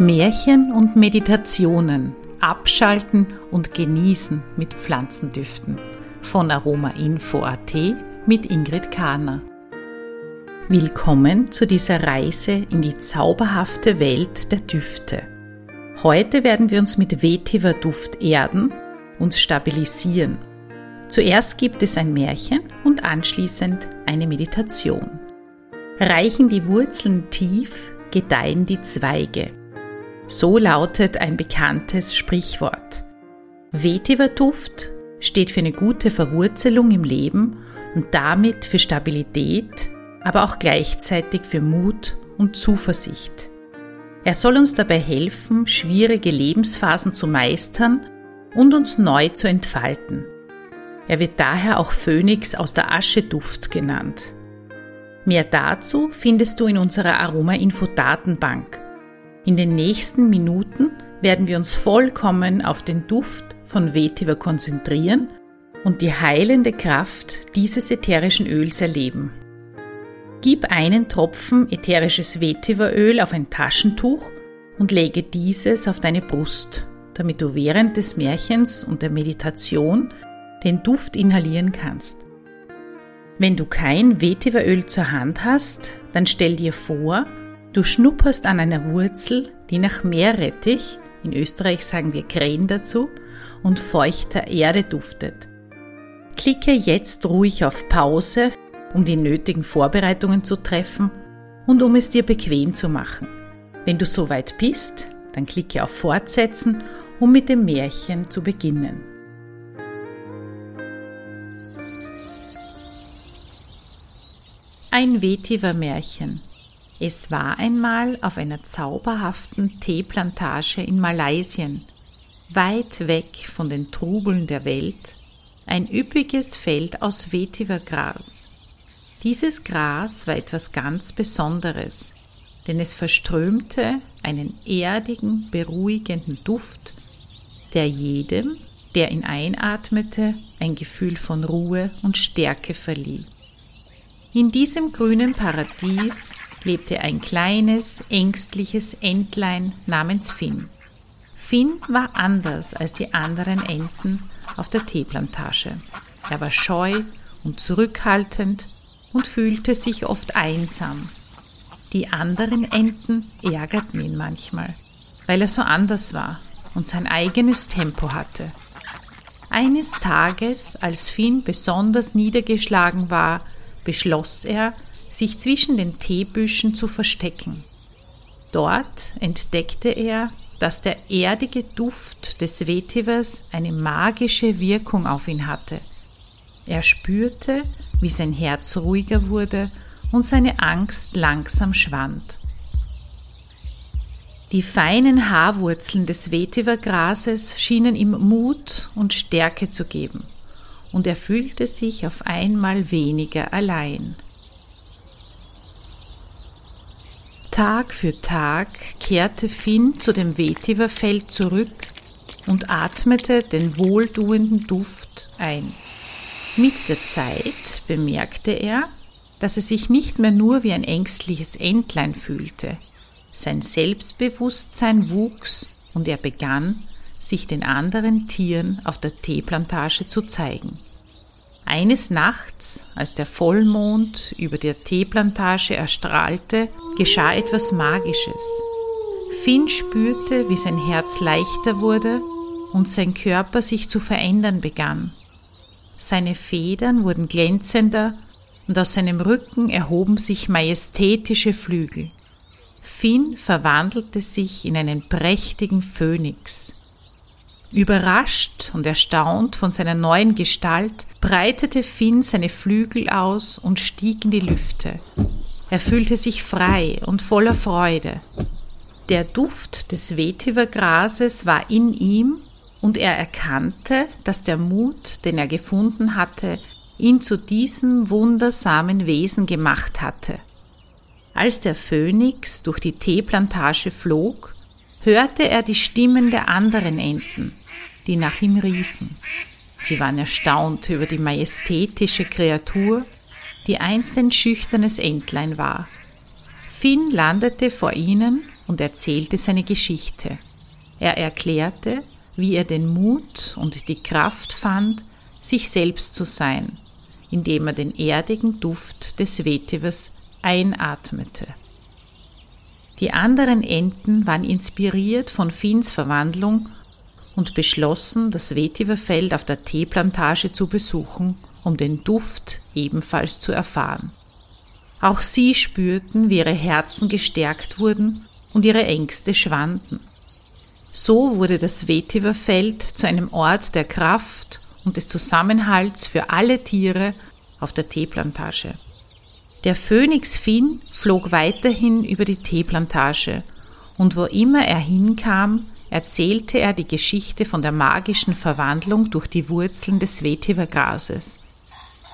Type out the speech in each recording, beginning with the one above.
Märchen und Meditationen abschalten und genießen mit Pflanzendüften von Aromainfo.at mit Ingrid Kahner. Willkommen zu dieser Reise in die zauberhafte Welt der Düfte. Heute werden wir uns mit Vetiver Duft erden, uns stabilisieren. Zuerst gibt es ein Märchen und anschließend eine Meditation. Reichen die Wurzeln tief, gedeihen die Zweige. So lautet ein bekanntes Sprichwort. Vetiver-Duft steht für eine gute Verwurzelung im Leben und damit für Stabilität, aber auch gleichzeitig für Mut und Zuversicht. Er soll uns dabei helfen, schwierige Lebensphasen zu meistern und uns neu zu entfalten. Er wird daher auch Phönix aus der Ascheduft genannt. Mehr dazu findest du in unserer Aroma-Info-Datenbank. In den nächsten Minuten werden wir uns vollkommen auf den Duft von Vetiver konzentrieren und die heilende Kraft dieses ätherischen Öls erleben. Gib einen Tropfen ätherisches Vetiveröl auf ein Taschentuch und lege dieses auf deine Brust, damit du während des Märchens und der Meditation den Duft inhalieren kannst. Wenn du kein Vetiveröl zur Hand hast, dann stell dir vor, Du schnupperst an einer Wurzel, die nach Meerrettich, in Österreich sagen wir Krähen dazu, und feuchter Erde duftet. Klicke jetzt ruhig auf Pause, um die nötigen Vorbereitungen zu treffen und um es dir bequem zu machen. Wenn du soweit bist, dann klicke auf Fortsetzen, um mit dem Märchen zu beginnen. Ein Vetiver-Märchen es war einmal auf einer zauberhaften Teeplantage in Malaysien, weit weg von den Trubeln der Welt, ein üppiges Feld aus Vetivergras. Dieses Gras war etwas ganz Besonderes, denn es verströmte einen erdigen, beruhigenden Duft, der jedem, der ihn einatmete, ein Gefühl von Ruhe und Stärke verlieh. In diesem grünen Paradies lebte ein kleines, ängstliches Entlein namens Finn. Finn war anders als die anderen Enten auf der Teeplantage. Er war scheu und zurückhaltend und fühlte sich oft einsam. Die anderen Enten ärgerten ihn manchmal, weil er so anders war und sein eigenes Tempo hatte. Eines Tages, als Finn besonders niedergeschlagen war, beschloss er, sich zwischen den Teebüschen zu verstecken. Dort entdeckte er, dass der erdige Duft des Vetivers eine magische Wirkung auf ihn hatte. Er spürte, wie sein Herz ruhiger wurde und seine Angst langsam schwand. Die feinen Haarwurzeln des Vetivergrases schienen ihm Mut und Stärke zu geben, und er fühlte sich auf einmal weniger allein. Tag für Tag kehrte Finn zu dem Vetiverfeld zurück und atmete den wohltuenden Duft ein. Mit der Zeit bemerkte er, dass er sich nicht mehr nur wie ein ängstliches Entlein fühlte. Sein Selbstbewusstsein wuchs und er begann, sich den anderen Tieren auf der Teeplantage zu zeigen. Eines Nachts, als der Vollmond über der Teeplantage erstrahlte, geschah etwas Magisches. Finn spürte, wie sein Herz leichter wurde und sein Körper sich zu verändern begann. Seine Federn wurden glänzender und aus seinem Rücken erhoben sich majestätische Flügel. Finn verwandelte sich in einen prächtigen Phönix. Überrascht und erstaunt von seiner neuen Gestalt breitete Finn seine Flügel aus und stieg in die Lüfte. Er fühlte sich frei und voller Freude. Der Duft des Vetivergrases war in ihm und er erkannte, dass der Mut, den er gefunden hatte, ihn zu diesem wundersamen Wesen gemacht hatte. Als der Phönix durch die Teeplantage flog, hörte er die Stimmen der anderen Enten die nach ihm riefen. Sie waren erstaunt über die majestätische Kreatur, die einst ein schüchternes Entlein war. Finn landete vor ihnen und erzählte seine Geschichte. Er erklärte, wie er den Mut und die Kraft fand, sich selbst zu sein, indem er den erdigen Duft des Vetivers einatmete. Die anderen Enten waren inspiriert von Finns Verwandlung und beschlossen, das Vetiverfeld auf der Teeplantage zu besuchen, um den Duft ebenfalls zu erfahren. Auch sie spürten, wie ihre Herzen gestärkt wurden und ihre Ängste schwanden. So wurde das Vetiverfeld zu einem Ort der Kraft und des Zusammenhalts für alle Tiere auf der Teeplantage. Der Phönix Finn flog weiterhin über die Teeplantage und wo immer er hinkam, erzählte er die Geschichte von der magischen Verwandlung durch die Wurzeln des Vetivergrases.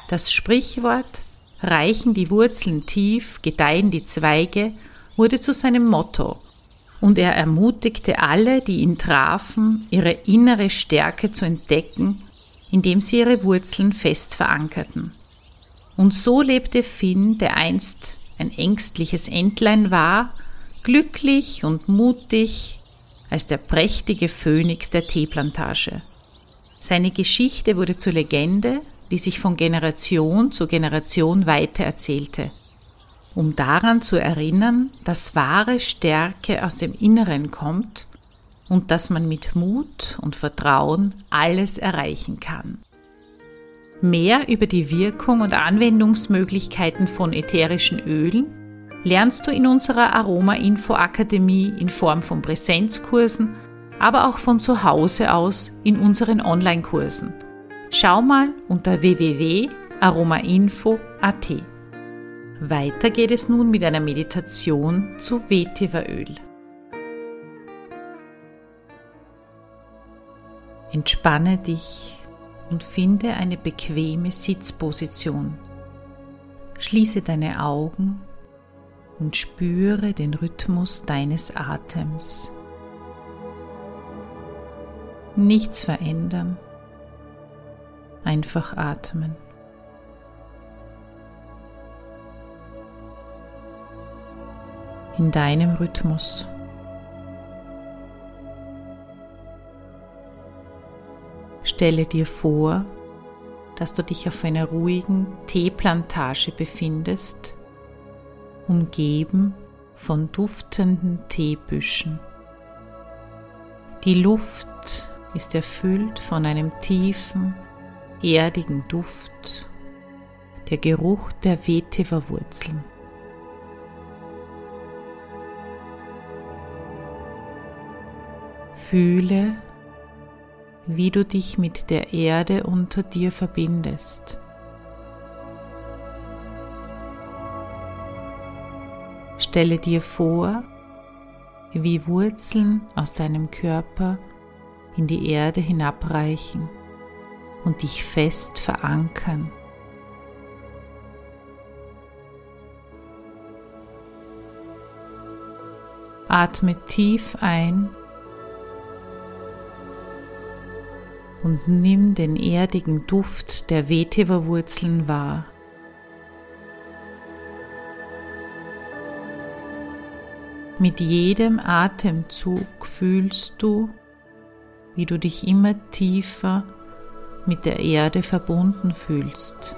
Das Sprichwort Reichen die Wurzeln tief, gedeihen die Zweige wurde zu seinem Motto und er ermutigte alle, die ihn trafen, ihre innere Stärke zu entdecken, indem sie ihre Wurzeln fest verankerten. Und so lebte Finn, der einst ein ängstliches Entlein war, glücklich und mutig als der prächtige Phönix der Teeplantage. Seine Geschichte wurde zur Legende, die sich von Generation zu Generation weitererzählte, um daran zu erinnern, dass wahre Stärke aus dem Inneren kommt und dass man mit Mut und Vertrauen alles erreichen kann. Mehr über die Wirkung und Anwendungsmöglichkeiten von ätherischen Ölen lernst du in unserer Aroma Info Akademie in Form von Präsenzkursen, aber auch von zu Hause aus in unseren Online-Kursen. Schau mal unter www.aromainfo.at. Weiter geht es nun mit einer Meditation zu Vetiveröl. Entspanne dich und finde eine bequeme Sitzposition. Schließe deine Augen und spüre den Rhythmus deines Atems. Nichts verändern, einfach atmen. In deinem Rhythmus. Stelle dir vor, dass du dich auf einer ruhigen Teeplantage befindest, umgeben von duftenden Teebüschen. Die Luft ist erfüllt von einem tiefen, erdigen Duft, der Geruch der Vetiver-Wurzeln. Fühle, wie du dich mit der Erde unter dir verbindest. Stelle dir vor, wie Wurzeln aus deinem Körper in die Erde hinabreichen und dich fest verankern. Atme tief ein und nimm den erdigen Duft der Vetiverwurzeln wahr. Mit jedem Atemzug fühlst du, wie du dich immer tiefer mit der Erde verbunden fühlst.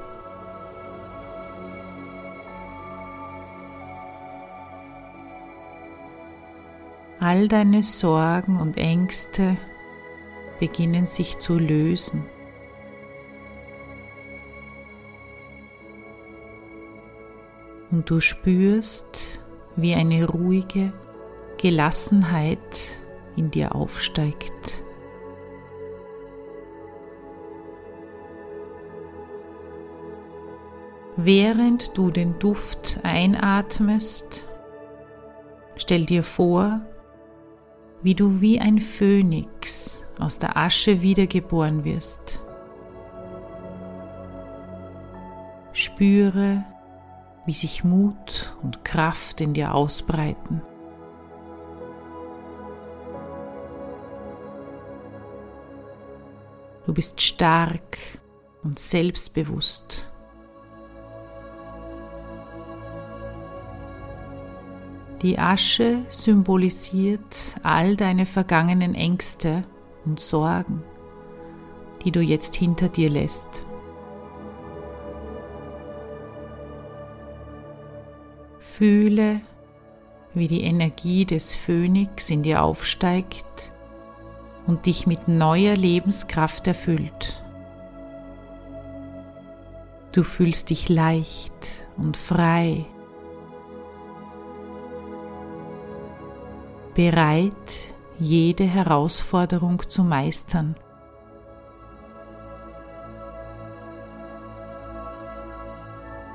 All deine Sorgen und Ängste beginnen sich zu lösen. Und du spürst, wie eine ruhige Gelassenheit in dir aufsteigt. Während du den Duft einatmest, stell dir vor, wie du wie ein Phönix aus der Asche wiedergeboren wirst. Spüre, wie sich Mut und Kraft in dir ausbreiten. Du bist stark und selbstbewusst. Die Asche symbolisiert all deine vergangenen Ängste und Sorgen, die du jetzt hinter dir lässt. Fühle, wie die Energie des Phönix in dir aufsteigt und dich mit neuer Lebenskraft erfüllt. Du fühlst dich leicht und frei, bereit, jede Herausforderung zu meistern.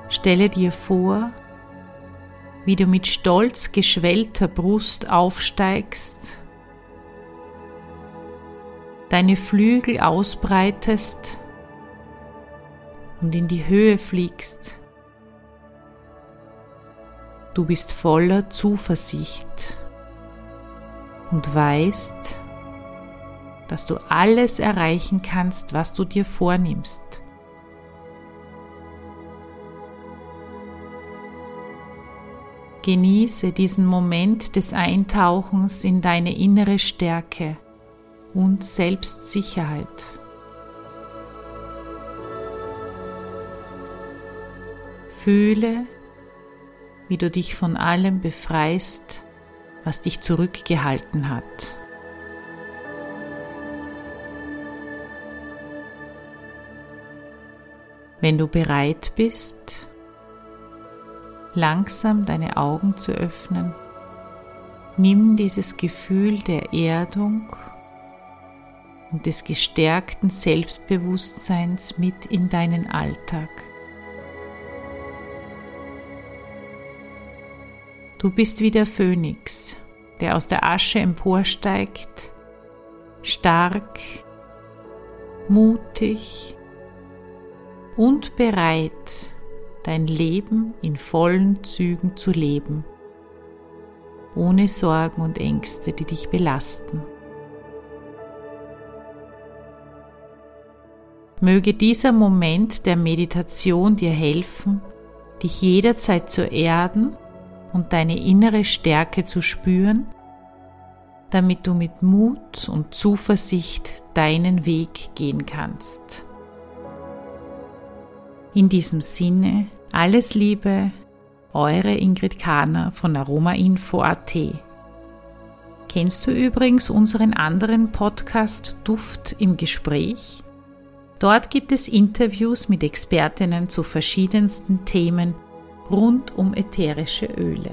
Stelle dir vor, wie du mit stolz geschwellter Brust aufsteigst, deine Flügel ausbreitest und in die Höhe fliegst. Du bist voller Zuversicht und weißt, dass du alles erreichen kannst, was du dir vornimmst. Genieße diesen Moment des Eintauchens in deine innere Stärke und Selbstsicherheit. Fühle, wie du dich von allem befreist, was dich zurückgehalten hat. Wenn du bereit bist, langsam deine Augen zu öffnen. Nimm dieses Gefühl der Erdung und des gestärkten Selbstbewusstseins mit in deinen Alltag. Du bist wie der Phönix, der aus der Asche emporsteigt, stark, mutig und bereit, dein Leben in vollen Zügen zu leben, ohne Sorgen und Ängste, die dich belasten. Möge dieser Moment der Meditation dir helfen, dich jederzeit zu erden und deine innere Stärke zu spüren, damit du mit Mut und Zuversicht deinen Weg gehen kannst. In diesem Sinne alles Liebe, eure Ingrid Kahner von aromainfo.at. Kennst du übrigens unseren anderen Podcast Duft im Gespräch? Dort gibt es Interviews mit Expertinnen zu verschiedensten Themen rund um ätherische Öle.